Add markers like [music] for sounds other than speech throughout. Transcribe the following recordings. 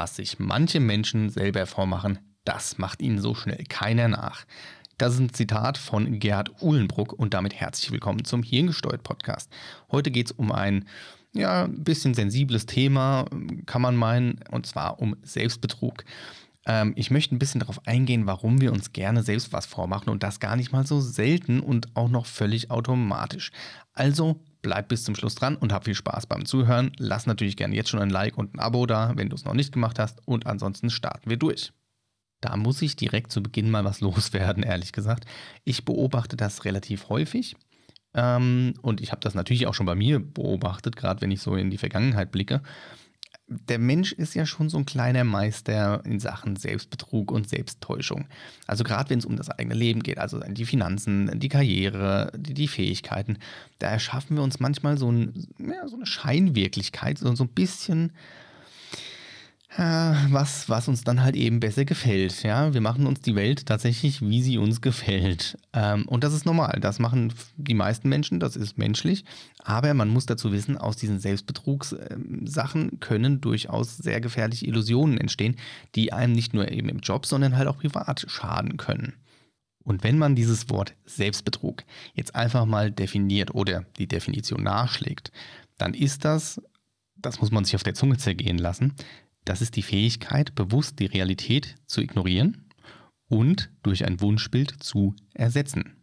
Was sich manche Menschen selber vormachen, das macht ihnen so schnell keiner nach. Das ist ein Zitat von Gerd Uhlenbruck und damit herzlich willkommen zum Hirngesteuert Podcast. Heute geht es um ein ja, bisschen sensibles Thema, kann man meinen, und zwar um Selbstbetrug. Ähm, ich möchte ein bisschen darauf eingehen, warum wir uns gerne selbst was vormachen und das gar nicht mal so selten und auch noch völlig automatisch. Also bleib bis zum Schluss dran und hab viel Spaß beim Zuhören. Lass natürlich gerne jetzt schon ein Like und ein Abo da, wenn du es noch nicht gemacht hast. Und ansonsten starten wir durch. Da muss ich direkt zu Beginn mal was [laughs] loswerden, ehrlich gesagt. Ich beobachte das relativ häufig. Ähm, und ich habe das natürlich auch schon bei mir beobachtet, gerade wenn ich so in die Vergangenheit blicke der Mensch ist ja schon so ein kleiner Meister in Sachen Selbstbetrug und Selbsttäuschung. Also gerade wenn es um das eigene Leben geht, also die Finanzen, die Karriere, die, die Fähigkeiten, da erschaffen wir uns manchmal so, ein, ja, so eine Scheinwirklichkeit, so, so ein bisschen was, was uns dann halt eben besser gefällt. Ja, wir machen uns die Welt tatsächlich, wie sie uns gefällt. Ähm, und das ist normal. Das machen die meisten Menschen. Das ist menschlich. Aber man muss dazu wissen, aus diesen Selbstbetrugssachen ähm, können durchaus sehr gefährliche Illusionen entstehen, die einem nicht nur eben im Job, sondern halt auch privat schaden können. Und wenn man dieses Wort Selbstbetrug jetzt einfach mal definiert oder die Definition nachschlägt, dann ist das, das muss man sich auf der Zunge zergehen lassen, das ist die Fähigkeit, bewusst die Realität zu ignorieren und durch ein Wunschbild zu ersetzen.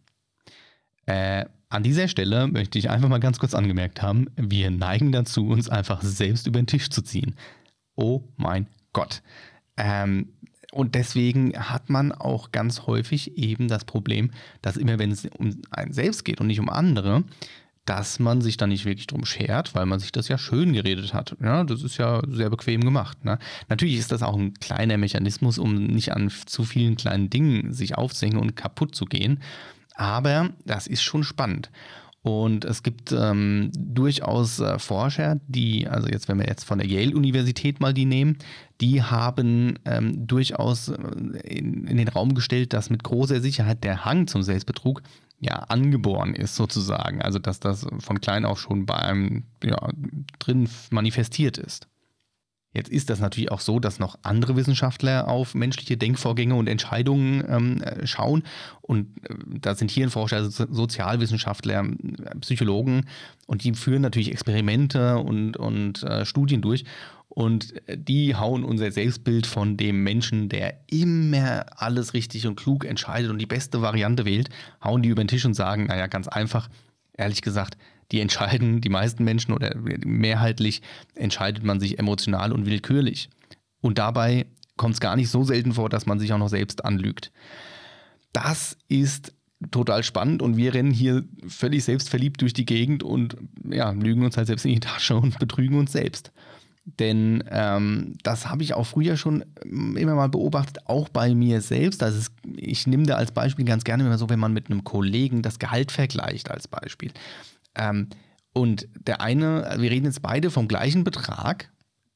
Äh, an dieser Stelle möchte ich einfach mal ganz kurz angemerkt haben, wir neigen dazu, uns einfach selbst über den Tisch zu ziehen. Oh mein Gott. Ähm, und deswegen hat man auch ganz häufig eben das Problem, dass immer wenn es um einen selbst geht und nicht um andere, dass man sich da nicht wirklich drum schert, weil man sich das ja schön geredet hat. Ja, das ist ja sehr bequem gemacht. Ne? Natürlich ist das auch ein kleiner Mechanismus, um nicht an zu vielen kleinen Dingen sich aufzuhängen und kaputt zu gehen. Aber das ist schon spannend. Und es gibt ähm, durchaus äh, Forscher, die, also jetzt, wenn wir jetzt von der Yale-Universität mal die nehmen, die haben ähm, durchaus äh, in, in, den Raum gestellt, dass mit großer Sicherheit der Hang zum Selbstbetrug ja, angeboren ist sozusagen. Also dass das von klein auf schon bei einem ja, drin manifestiert ist. Jetzt ist das natürlich auch so, dass noch andere Wissenschaftler auf menschliche Denkvorgänge und Entscheidungen ähm, äh, schauen. Und äh, da sind Hirnforscher, also Sozialwissenschaftler, äh, Psychologen und die führen natürlich Experimente und, und äh, Studien durch. Und die hauen unser Selbstbild von dem Menschen, der immer alles richtig und klug entscheidet und die beste Variante wählt, hauen die über den Tisch und sagen, naja, ganz einfach, ehrlich gesagt, die entscheiden, die meisten Menschen oder mehrheitlich entscheidet man sich emotional und willkürlich. Und dabei kommt es gar nicht so selten vor, dass man sich auch noch selbst anlügt. Das ist total spannend und wir rennen hier völlig selbstverliebt durch die Gegend und ja, lügen uns halt selbst in die Tasche und [laughs] betrügen uns selbst. Denn ähm, das habe ich auch früher schon ähm, immer mal beobachtet, auch bei mir selbst. Also es, ich nehme da als Beispiel ganz gerne immer so, wenn man mit einem Kollegen das Gehalt vergleicht als Beispiel. Ähm, und der eine, wir reden jetzt beide vom gleichen Betrag,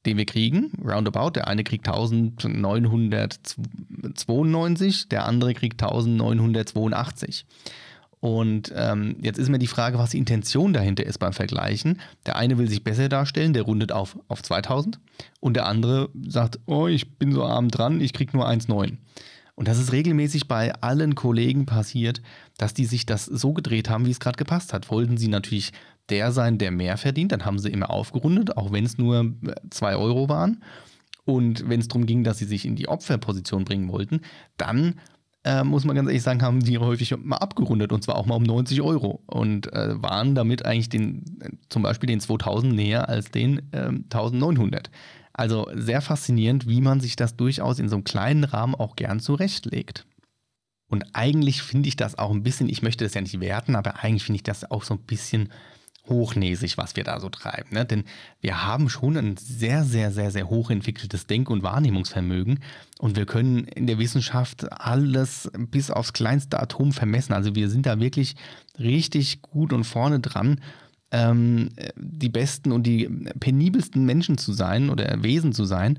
den wir kriegen, roundabout. Der eine kriegt 1992, der andere kriegt 1982. Und ähm, jetzt ist mir die Frage, was die Intention dahinter ist beim Vergleichen. Der eine will sich besser darstellen, der rundet auf, auf 2000 und der andere sagt, oh, ich bin so arm dran, ich krieg nur 1,9. Und das ist regelmäßig bei allen Kollegen passiert, dass die sich das so gedreht haben, wie es gerade gepasst hat. Wollten sie natürlich der sein, der mehr verdient, dann haben sie immer aufgerundet, auch wenn es nur 2 Euro waren. Und wenn es darum ging, dass sie sich in die Opferposition bringen wollten, dann äh, muss man ganz ehrlich sagen, haben die häufig mal abgerundet und zwar auch mal um 90 Euro und äh, waren damit eigentlich den, zum Beispiel den 2000 näher als den äh, 1900. Also sehr faszinierend, wie man sich das durchaus in so einem kleinen Rahmen auch gern zurechtlegt. Und eigentlich finde ich das auch ein bisschen, ich möchte das ja nicht werten, aber eigentlich finde ich das auch so ein bisschen hochnäsig, was wir da so treiben. Ne? Denn wir haben schon ein sehr, sehr, sehr, sehr hoch entwickeltes Denk- und Wahrnehmungsvermögen und wir können in der Wissenschaft alles bis aufs kleinste Atom vermessen. Also wir sind da wirklich richtig gut und vorne dran, ähm, die besten und die penibelsten Menschen zu sein oder Wesen zu sein.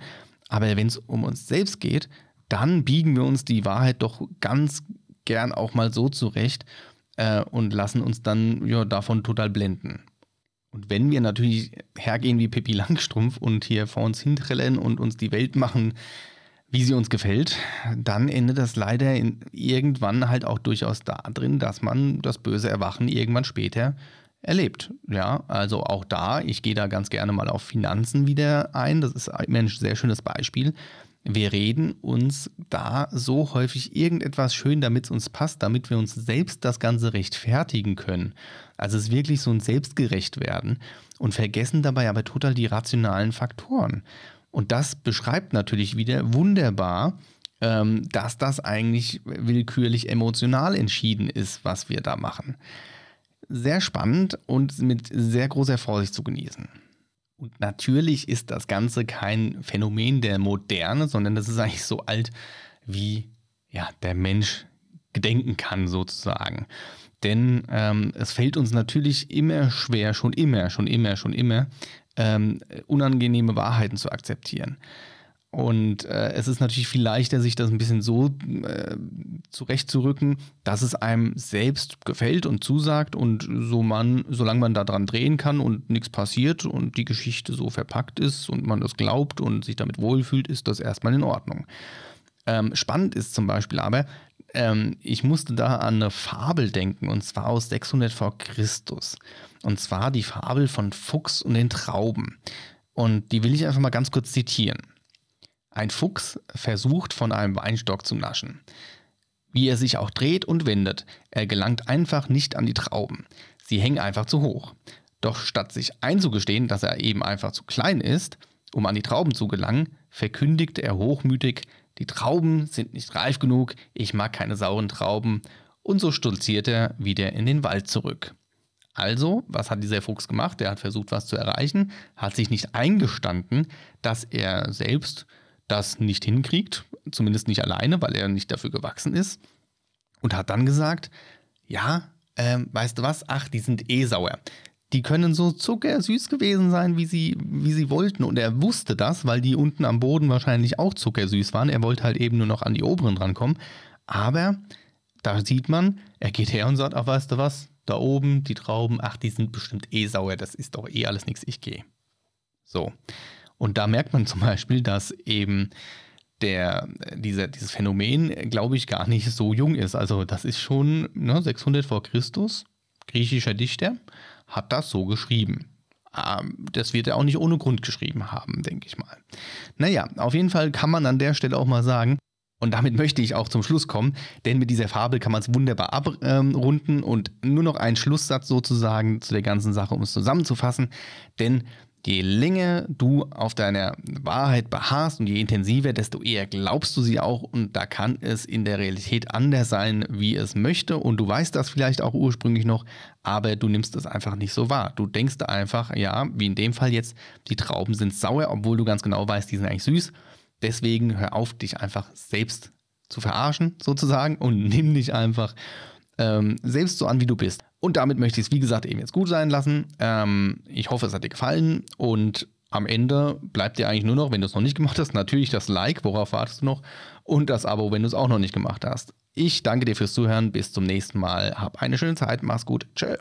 Aber wenn es um uns selbst geht, dann biegen wir uns die Wahrheit doch ganz gern auch mal so zurecht, äh, und lassen uns dann ja, davon total blenden. Und wenn wir natürlich hergehen wie Pippi Langstrumpf und hier vor uns hintrellen und uns die Welt machen, wie sie uns gefällt, dann endet das leider irgendwann halt auch durchaus da drin, dass man das böse Erwachen irgendwann später erlebt. Ja, also auch da, ich gehe da ganz gerne mal auf Finanzen wieder ein. Das ist immer ein sehr schönes Beispiel. Wir reden uns da so häufig irgendetwas schön, damit es uns passt, damit wir uns selbst das Ganze rechtfertigen können. Also es ist wirklich so ein Selbstgerechtwerden und vergessen dabei aber total die rationalen Faktoren. Und das beschreibt natürlich wieder wunderbar, ähm, dass das eigentlich willkürlich emotional entschieden ist, was wir da machen. Sehr spannend und mit sehr großer Vorsicht zu genießen. Und natürlich ist das Ganze kein Phänomen der Moderne, sondern das ist eigentlich so alt, wie ja, der Mensch gedenken kann, sozusagen. Denn ähm, es fällt uns natürlich immer schwer, schon immer, schon immer, schon immer, ähm, unangenehme Wahrheiten zu akzeptieren. Und äh, es ist natürlich viel leichter, sich das ein bisschen so äh, zurechtzurücken, dass es einem selbst gefällt und zusagt und so man, solange man da dran drehen kann und nichts passiert und die Geschichte so verpackt ist und man das glaubt und sich damit wohlfühlt, ist das erstmal in Ordnung. Ähm, spannend ist zum Beispiel aber, ähm, ich musste da an eine Fabel denken und zwar aus 600 vor Christus. Und zwar die Fabel von Fuchs und den Trauben. Und die will ich einfach mal ganz kurz zitieren. Ein Fuchs versucht von einem Weinstock zu naschen. Wie er sich auch dreht und wendet, er gelangt einfach nicht an die Trauben. Sie hängen einfach zu hoch. Doch statt sich einzugestehen, dass er eben einfach zu klein ist, um an die Trauben zu gelangen, verkündigt er hochmütig, die Trauben sind nicht reif genug, ich mag keine sauren Trauben, und so stolziert er wieder in den Wald zurück. Also, was hat dieser Fuchs gemacht? Er hat versucht, was zu erreichen, hat sich nicht eingestanden, dass er selbst das nicht hinkriegt, zumindest nicht alleine, weil er nicht dafür gewachsen ist, und hat dann gesagt, ja, ähm, weißt du was, ach, die sind eh sauer. Die können so zuckersüß gewesen sein, wie sie, wie sie wollten. Und er wusste das, weil die unten am Boden wahrscheinlich auch zuckersüß waren. Er wollte halt eben nur noch an die oberen rankommen. Aber da sieht man, er geht her und sagt, ach, weißt du was, da oben, die Trauben, ach, die sind bestimmt eh sauer, das ist doch eh alles nichts, ich gehe. So. Und da merkt man zum Beispiel, dass eben der, dieser, dieses Phänomen, glaube ich, gar nicht so jung ist. Also das ist schon ne, 600 vor Christus, griechischer Dichter, hat das so geschrieben. Ähm, das wird er auch nicht ohne Grund geschrieben haben, denke ich mal. Naja, auf jeden Fall kann man an der Stelle auch mal sagen, und damit möchte ich auch zum Schluss kommen, denn mit dieser Fabel kann man es wunderbar abrunden und nur noch einen Schlusssatz sozusagen zu der ganzen Sache, um es zusammenzufassen. Denn je länger du auf deiner Wahrheit beharrst und je intensiver, desto eher glaubst du sie auch und da kann es in der Realität anders sein, wie es möchte und du weißt das vielleicht auch ursprünglich noch, aber du nimmst es einfach nicht so wahr. Du denkst einfach, ja, wie in dem Fall jetzt, die Trauben sind sauer, obwohl du ganz genau weißt, die sind eigentlich süß Deswegen hör auf, dich einfach selbst zu verarschen, sozusagen, und [laughs] nimm dich einfach ähm, selbst so an, wie du bist. Und damit möchte ich es, wie gesagt, eben jetzt gut sein lassen. Ähm, ich hoffe, es hat dir gefallen. Und am Ende bleibt dir eigentlich nur noch, wenn du es noch nicht gemacht hast, natürlich das Like, worauf wartest du noch, und das Abo, wenn du es auch noch nicht gemacht hast. Ich danke dir fürs Zuhören, bis zum nächsten Mal, hab eine schöne Zeit, mach's gut, tschö.